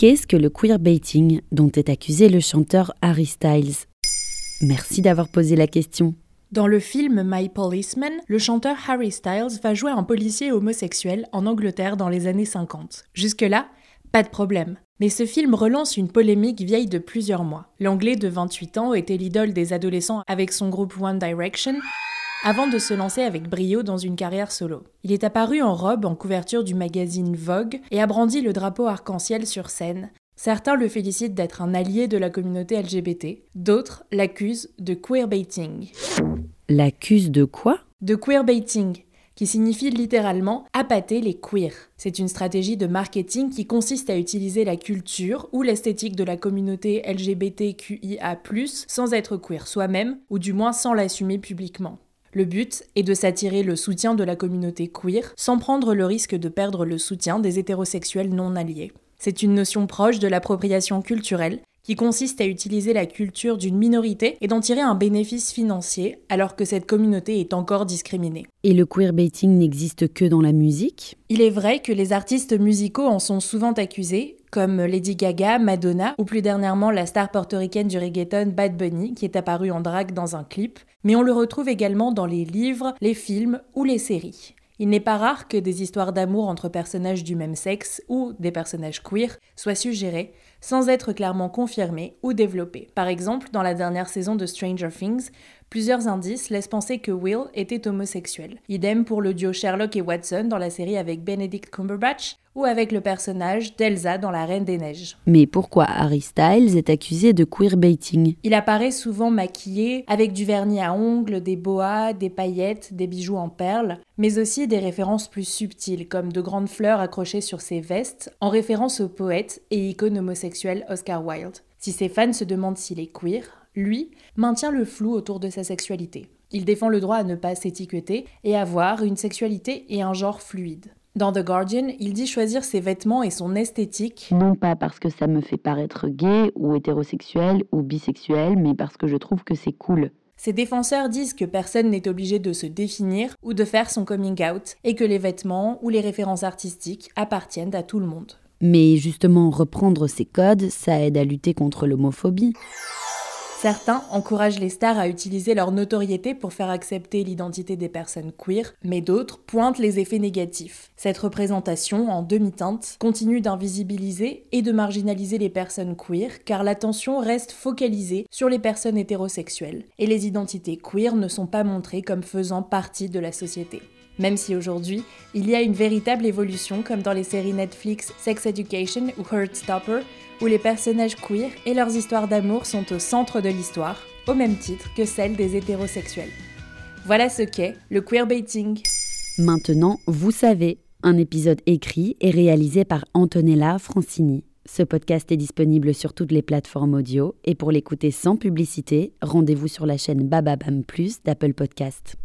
Qu'est-ce que le queerbaiting dont est accusé le chanteur Harry Styles Merci d'avoir posé la question. Dans le film My Policeman, le chanteur Harry Styles va jouer un policier homosexuel en Angleterre dans les années 50. Jusque-là, pas de problème. Mais ce film relance une polémique vieille de plusieurs mois. L'anglais de 28 ans était l'idole des adolescents avec son groupe One Direction, avant de se lancer avec brio dans une carrière solo. Il est apparu en robe en couverture du magazine Vogue et a brandi le drapeau arc-en-ciel sur scène. Certains le félicitent d'être un allié de la communauté LGBT, d'autres l'accusent de queerbaiting. L'accuse de quoi? De queerbaiting, qui signifie littéralement appâter les queers. C'est une stratégie de marketing qui consiste à utiliser la culture ou l'esthétique de la communauté LGBTQIA, sans être queer soi-même, ou du moins sans l'assumer publiquement. Le but est de s'attirer le soutien de la communauté queer sans prendre le risque de perdre le soutien des hétérosexuels non alliés. C'est une notion proche de l'appropriation culturelle qui consiste à utiliser la culture d'une minorité et d'en tirer un bénéfice financier alors que cette communauté est encore discriminée. Et le queerbaiting n'existe que dans la musique? Il est vrai que les artistes musicaux en sont souvent accusés, comme Lady Gaga, Madonna ou plus dernièrement la star portoricaine du reggaeton Bad Bunny qui est apparue en drague dans un clip, mais on le retrouve également dans les livres, les films ou les séries. Il n'est pas rare que des histoires d'amour entre personnages du même sexe ou des personnages queer soient suggérées sans être clairement confirmées ou développées. Par exemple, dans la dernière saison de Stranger Things, Plusieurs indices laissent penser que Will était homosexuel. Idem pour le duo Sherlock et Watson dans la série avec Benedict Cumberbatch ou avec le personnage d'Elsa dans La Reine des Neiges. Mais pourquoi Harry Styles est accusé de queerbaiting? Il apparaît souvent maquillé avec du vernis à ongles, des boas, des paillettes, des bijoux en perles, mais aussi des références plus subtiles comme de grandes fleurs accrochées sur ses vestes en référence au poète et icône homosexuel Oscar Wilde. Si ses fans se demandent s'il est queer, lui, maintient le flou autour de sa sexualité. Il défend le droit à ne pas s'étiqueter et avoir une sexualité et un genre fluide. Dans The Guardian, il dit choisir ses vêtements et son esthétique. Non pas parce que ça me fait paraître gay ou hétérosexuel ou bisexuel, mais parce que je trouve que c'est cool. Ses défenseurs disent que personne n'est obligé de se définir ou de faire son coming out et que les vêtements ou les références artistiques appartiennent à tout le monde. Mais justement, reprendre ces codes, ça aide à lutter contre l'homophobie. Certains encouragent les stars à utiliser leur notoriété pour faire accepter l'identité des personnes queer, mais d'autres pointent les effets négatifs. Cette représentation, en demi-teinte, continue d'invisibiliser et de marginaliser les personnes queer, car l'attention reste focalisée sur les personnes hétérosexuelles, et les identités queer ne sont pas montrées comme faisant partie de la société. Même si aujourd'hui, il y a une véritable évolution comme dans les séries Netflix Sex Education ou Heartstopper, où les personnages queer et leurs histoires d'amour sont au centre de l'histoire, au même titre que celle des hétérosexuels. Voilà ce qu'est le queerbaiting. Maintenant, vous savez, un épisode écrit et réalisé par Antonella Francini. Ce podcast est disponible sur toutes les plateformes audio et pour l'écouter sans publicité, rendez-vous sur la chaîne Bababam Plus d'Apple Podcast.